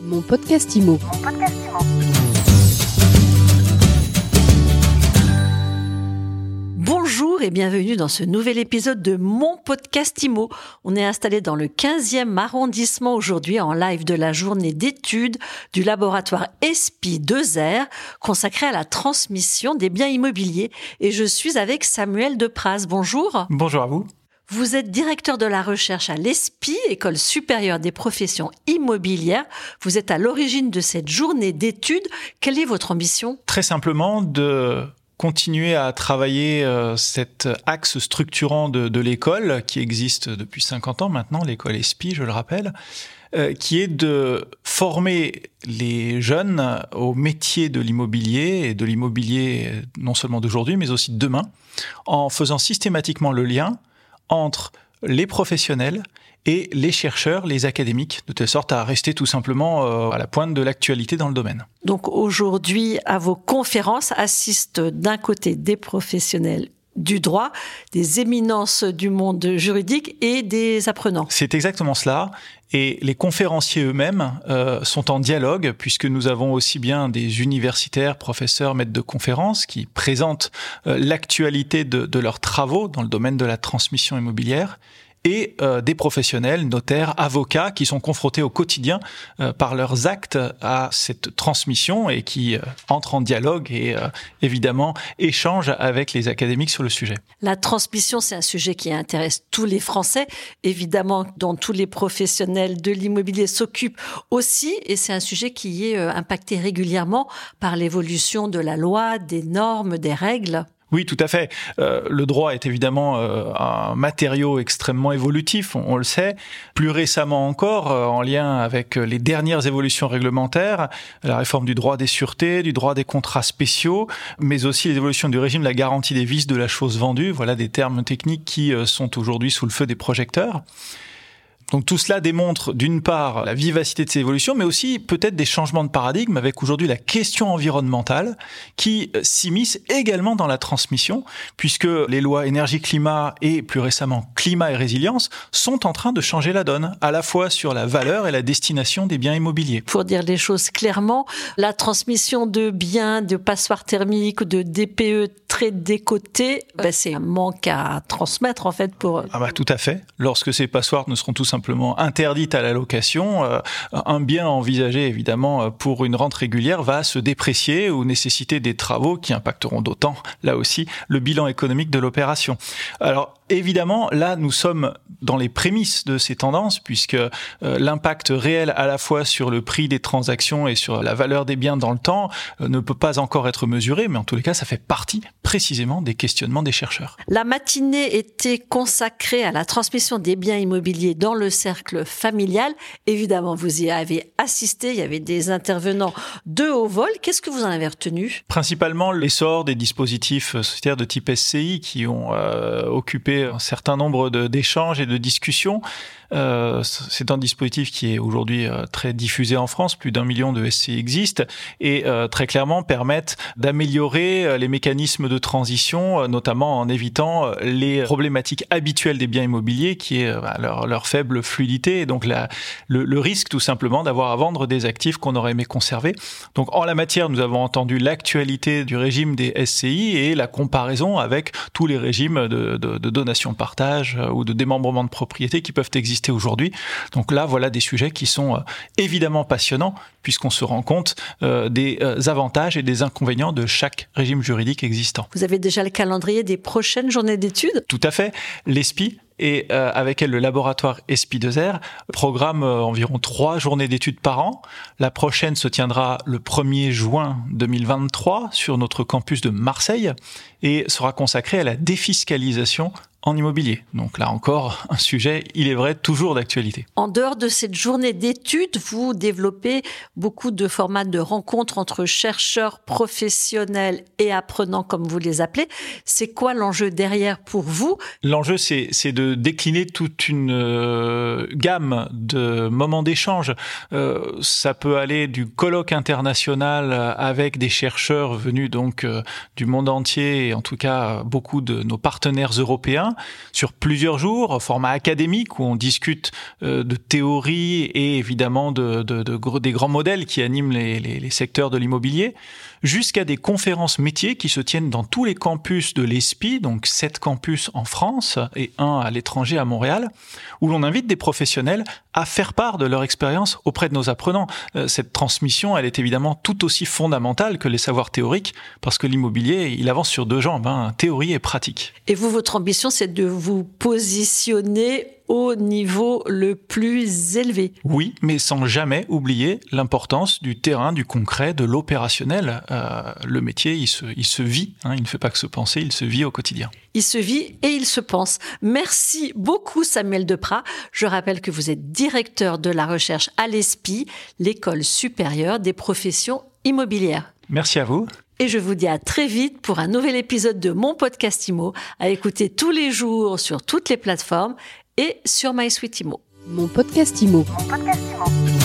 Mon podcast IMO. Bonjour et bienvenue dans ce nouvel épisode de mon podcast IMO. On est installé dans le 15e arrondissement aujourd'hui en live de la journée d'études du laboratoire ESPI 2R consacré à la transmission des biens immobiliers et je suis avec Samuel Depraz. Bonjour. Bonjour à vous. Vous êtes directeur de la recherche à l'ESPI, École supérieure des professions immobilières. Vous êtes à l'origine de cette journée d'études. Quelle est votre ambition? Très simplement de continuer à travailler euh, cet axe structurant de, de l'école qui existe depuis 50 ans maintenant, l'école ESPI, je le rappelle, euh, qui est de former les jeunes au métier de l'immobilier et de l'immobilier non seulement d'aujourd'hui mais aussi de demain, en faisant systématiquement le lien entre les professionnels et les chercheurs, les académiques, de telle sorte à rester tout simplement euh, à la pointe de l'actualité dans le domaine. Donc aujourd'hui, à vos conférences assistent d'un côté des professionnels du droit, des éminences du monde juridique et des apprenants. C'est exactement cela. Et les conférenciers eux-mêmes euh, sont en dialogue puisque nous avons aussi bien des universitaires, professeurs, maîtres de conférences qui présentent euh, l'actualité de, de leurs travaux dans le domaine de la transmission immobilière et euh, des professionnels, notaires, avocats, qui sont confrontés au quotidien euh, par leurs actes à cette transmission et qui euh, entrent en dialogue et euh, évidemment échangent avec les académiques sur le sujet. La transmission, c'est un sujet qui intéresse tous les Français, évidemment, dont tous les professionnels de l'immobilier s'occupent aussi, et c'est un sujet qui est euh, impacté régulièrement par l'évolution de la loi, des normes, des règles. Oui, tout à fait. Euh, le droit est évidemment euh, un matériau extrêmement évolutif, on, le sait. Plus récemment encore, euh, en lien avec les dernières évolutions réglementaires, la réforme du droit des sûretés, du droit des contrats spéciaux, mais aussi les évolutions du régime de la garantie des vices de la chose vendue. Voilà des termes techniques qui euh, sont aujourd'hui sous le feu des projecteurs. Donc tout cela démontre d'une part la vivacité de ces évolutions, mais aussi peut-être des changements de paradigme avec aujourd'hui la question environnementale qui euh, s'immisce également dans la transmission, puisque les lois énergie-climat et plus récemment climat et résilience sont en train de changer la donne, à la fois sur la valeur et la destination des biens immobiliers. Pour dire les choses clairement, la transmission de biens, de passoires thermiques, de DPE très décotés, ben, c'est un manque à transmettre en fait pour... Ah bah tout à fait. Lorsque ces passoires ne seront tout simplement interdites à la location, euh, un bien envisagé évidemment euh, pour une rente régulière va se déprécier ou nécessiter des travaux qui impacteront d'autant, là aussi, le bilan économique de l'opération. Évidemment, là, nous sommes dans les prémices de ces tendances, puisque euh, l'impact réel à la fois sur le prix des transactions et sur la valeur des biens dans le temps euh, ne peut pas encore être mesuré, mais en tous les cas, ça fait partie précisément des questionnements des chercheurs. La matinée était consacrée à la transmission des biens immobiliers dans le cercle familial. Évidemment, vous y avez assisté, il y avait des intervenants de haut vol. Qu'est-ce que vous en avez retenu? Principalement l'essor des dispositifs sociétaires de type SCI qui ont euh, occupé un certain nombre d'échanges et de discussions. Euh, c'est un dispositif qui est aujourd'hui euh, très diffusé en France, plus d'un million de SCI existent et euh, très clairement permettent d'améliorer les mécanismes de transition, notamment en évitant les problématiques habituelles des biens immobiliers, qui est bah, leur, faible fluidité et donc le, risque tout simplement d'avoir à vendre des actifs qu'on aurait aimé conserver. Donc en la matière, nous avons entendu l'actualité du régime des SCI et la comparaison avec tous les régimes de, de donation-partage euh, ou de démembrement de propriété qui peuvent exister aujourd'hui. Donc là, voilà des sujets qui sont euh, évidemment passionnants puisqu'on se rend compte euh, des avantages et des inconvénients de chaque régime juridique existant. Vous avez déjà le calendrier des prochaines journées d'études? Tout à fait. L'ESPI et euh, avec elle le laboratoire ESPI2R programme euh, environ trois journées d'études par an. La prochaine se tiendra le 1er juin 2023 sur notre campus de Marseille et sera consacrée à la défiscalisation en immobilier. Donc là encore, un sujet, il est vrai, toujours d'actualité. En dehors de cette journée d'études, vous développez beaucoup de formats de rencontres entre chercheurs, professionnels et apprenants, comme vous les appelez. C'est quoi l'enjeu derrière pour vous? L'enjeu, c'est de décliner toute une euh, gamme de moments d'échange. Euh, ça peut aller du colloque international avec des chercheurs venus donc euh, du monde entier et en tout cas beaucoup de nos partenaires européens, sur plusieurs jours, format académique où on discute euh, de théorie et évidemment de, de, de, des grands modèles qui animent les, les, les secteurs de l'immobilier, jusqu'à des conférences métiers qui se tiennent dans tous les campus de l'ESPI, donc sept campus en France et un à l'étranger à Montréal, où l'on invite des professionnels à faire part de leur expérience auprès de nos apprenants. Euh, cette transmission, elle est évidemment tout aussi fondamentale que les savoirs théoriques, parce que l'immobilier, il avance sur deux jambes, hein, théorie et pratique. Et vous, votre ambition, c'est de vous positionner au niveau le plus élevé. Oui, mais sans jamais oublier l'importance du terrain, du concret, de l'opérationnel. Euh, le métier, il se, il se vit, hein, il ne fait pas que se penser, il se vit au quotidien. Il se vit et il se pense. Merci beaucoup Samuel Deprat. Je rappelle que vous êtes directeur de la recherche à l'ESPI, l'école supérieure des professions Merci à vous. Et je vous dis à très vite pour un nouvel épisode de mon podcast IMO à écouter tous les jours sur toutes les plateformes et sur MySuite Imo. Mon podcast Imo. Mon podcast Imo.